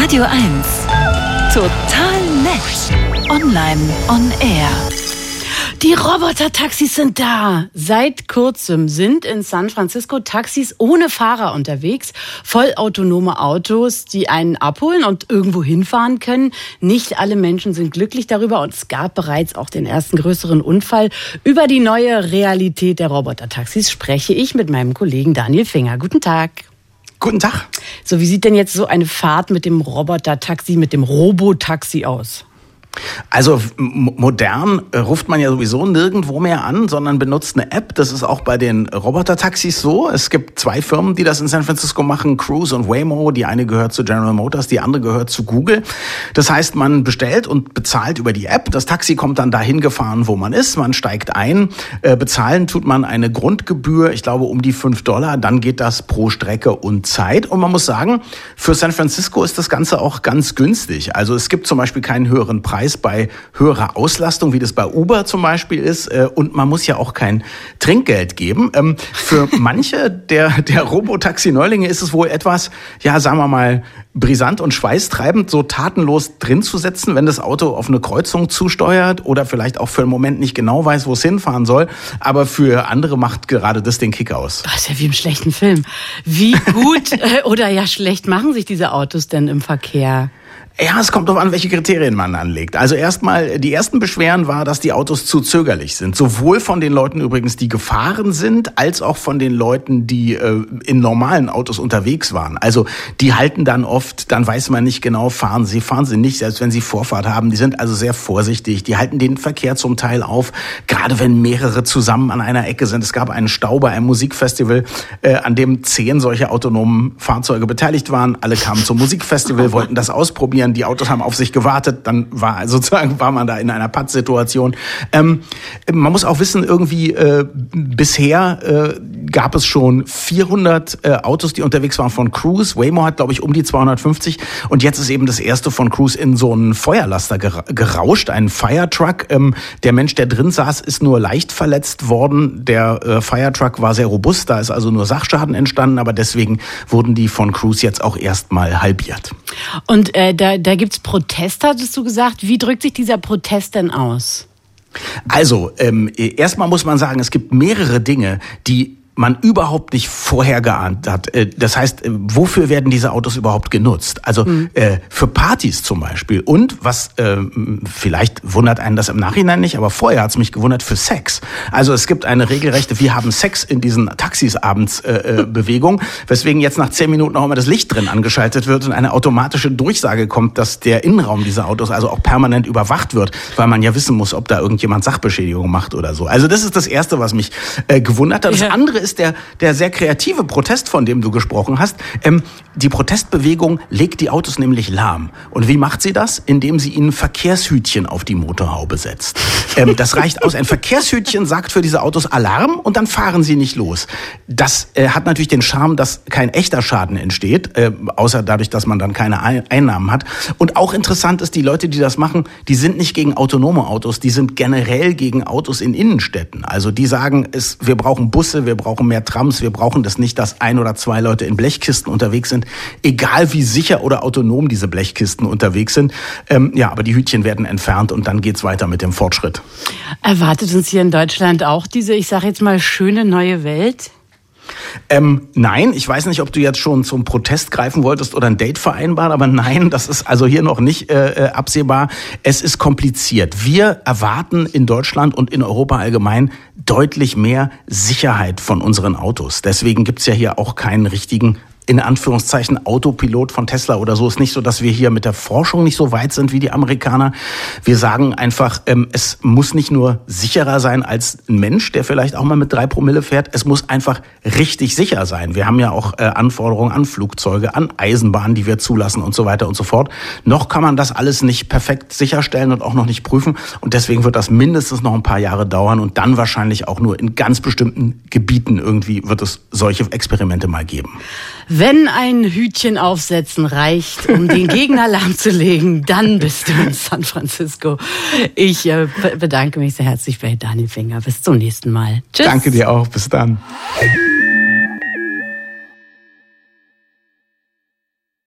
Radio 1. Total nett. Online on air. Die Roboter-Taxis sind da. Seit kurzem sind in San Francisco Taxis ohne Fahrer unterwegs. Vollautonome Autos, die einen abholen und irgendwo hinfahren können. Nicht alle Menschen sind glücklich darüber und es gab bereits auch den ersten größeren Unfall. Über die neue Realität der Roboter-Taxis spreche ich mit meinem Kollegen Daniel Finger. Guten Tag. Guten Tag. So, wie sieht denn jetzt so eine Fahrt mit dem Roboter-Taxi, mit dem Robotaxi aus? Also modern äh, ruft man ja sowieso nirgendwo mehr an, sondern benutzt eine App. Das ist auch bei den Roboter-Taxis so. Es gibt zwei Firmen, die das in San Francisco machen, Cruise und Waymo. Die eine gehört zu General Motors, die andere gehört zu Google. Das heißt, man bestellt und bezahlt über die App. Das Taxi kommt dann dahin gefahren, wo man ist. Man steigt ein. Äh, bezahlen tut man eine Grundgebühr, ich glaube um die fünf Dollar. Dann geht das pro Strecke und Zeit. Und man muss sagen, für San Francisco ist das Ganze auch ganz günstig. Also es gibt zum Beispiel keinen höheren Preis Preis bei höherer Auslastung, wie das bei Uber zum Beispiel ist. Äh, und man muss ja auch kein Trinkgeld geben. Ähm, für manche der, der Robotaxi-Neulinge ist es wohl etwas, ja, sagen wir mal, brisant und schweißtreibend, so tatenlos drin zu sitzen, wenn das Auto auf eine Kreuzung zusteuert oder vielleicht auch für einen Moment nicht genau weiß, wo es hinfahren soll. Aber für andere macht gerade das den Kick aus. Das ist ja wie im schlechten Film. Wie gut äh, oder ja schlecht machen sich diese Autos denn im Verkehr? Ja, es kommt darauf an, welche Kriterien man anlegt. Also erstmal, die ersten Beschwerden war, dass die Autos zu zögerlich sind. Sowohl von den Leuten übrigens, die gefahren sind, als auch von den Leuten, die äh, in normalen Autos unterwegs waren. Also die halten dann oft, dann weiß man nicht genau, fahren sie, fahren sie nicht, selbst wenn sie Vorfahrt haben. Die sind also sehr vorsichtig. Die halten den Verkehr zum Teil auf, gerade wenn mehrere zusammen an einer Ecke sind. Es gab einen Stau bei einem Musikfestival, äh, an dem zehn solche autonomen Fahrzeuge beteiligt waren. Alle kamen zum Musikfestival, wollten das ausprobieren passieren. Die Autos haben auf sich gewartet. Dann war sozusagen war man da in einer Pattsituation. Ähm, man muss auch wissen, irgendwie äh, bisher äh, gab es schon 400 äh, Autos, die unterwegs waren von Cruise. Waymo hat, glaube ich, um die 250. Und jetzt ist eben das erste von Cruise in so einen Feuerlaster gerauscht, einen Firetruck. Ähm, der Mensch, der drin saß, ist nur leicht verletzt worden. Der äh, Firetruck war sehr robust, da ist also nur Sachschaden entstanden, aber deswegen wurden die von Cruise jetzt auch erstmal halbiert. Und äh, da, da gibt's Protest, hattest du gesagt. Wie drückt sich dieser Protest denn aus? Also, ähm, erstmal muss man sagen, es gibt mehrere Dinge, die man überhaupt nicht vorher geahnt hat. Äh, das heißt, äh, wofür werden diese Autos überhaupt genutzt? Also mhm. äh, für Partys zum Beispiel. Und was äh, vielleicht wundert einen das im Nachhinein nicht, aber vorher hat es mich gewundert für Sex. Also es gibt eine regelrechte Wir haben Sex in diesen Taxis abends äh, äh, Bewegung, weswegen jetzt nach zehn Minuten auch immer das Licht drin angeschaltet wird und eine automatische Durchsage kommt, dass der Innenraum dieser Autos also auch permanent überwacht wird, weil man ja wissen muss, ob da irgendjemand Sachbeschädigung macht oder so. Also das ist das Erste, was mich äh, gewundert hat. Das ja. andere ist ist der, der sehr kreative Protest, von dem du gesprochen hast. Ähm, die Protestbewegung legt die Autos nämlich lahm. Und wie macht sie das? Indem sie ihnen Verkehrshütchen auf die Motorhaube setzt. Ähm, das reicht aus. Ein Verkehrshütchen sagt für diese Autos Alarm und dann fahren sie nicht los. Das äh, hat natürlich den Charme, dass kein echter Schaden entsteht, äh, außer dadurch, dass man dann keine Einnahmen hat. Und auch interessant ist, die Leute, die das machen, die sind nicht gegen autonome Autos, die sind generell gegen Autos in Innenstädten. Also die sagen, es, wir brauchen Busse, wir brauchen brauchen mehr Trams, wir brauchen das nicht, dass ein oder zwei Leute in Blechkisten unterwegs sind, egal wie sicher oder autonom diese Blechkisten unterwegs sind. Ähm, ja, aber die Hütchen werden entfernt und dann geht's weiter mit dem Fortschritt. Erwartet uns hier in Deutschland auch diese, ich sage jetzt mal, schöne neue Welt? Ähm, nein, ich weiß nicht, ob du jetzt schon zum Protest greifen wolltest oder ein Date vereinbaren, aber nein, das ist also hier noch nicht äh, äh, absehbar. Es ist kompliziert. Wir erwarten in Deutschland und in Europa allgemein deutlich mehr Sicherheit von unseren Autos. Deswegen gibt's ja hier auch keinen richtigen in Anführungszeichen Autopilot von Tesla oder so. Ist nicht so, dass wir hier mit der Forschung nicht so weit sind wie die Amerikaner. Wir sagen einfach, ähm, es muss nicht nur sicherer sein als ein Mensch, der vielleicht auch mal mit drei Promille fährt. Es muss einfach richtig sicher sein. Wir haben ja auch äh, Anforderungen an Flugzeuge, an Eisenbahnen, die wir zulassen und so weiter und so fort. Noch kann man das alles nicht perfekt sicherstellen und auch noch nicht prüfen. Und deswegen wird das mindestens noch ein paar Jahre dauern und dann wahrscheinlich auch nur in ganz bestimmten Gebieten irgendwie wird es solche Experimente mal geben. Wenn ein Hütchen aufsetzen reicht, um den Gegner lahmzulegen, dann bist du in San Francisco. Ich äh, bedanke mich sehr herzlich bei Daniel Finger. Bis zum nächsten Mal. Tschüss. Danke dir auch. Bis dann.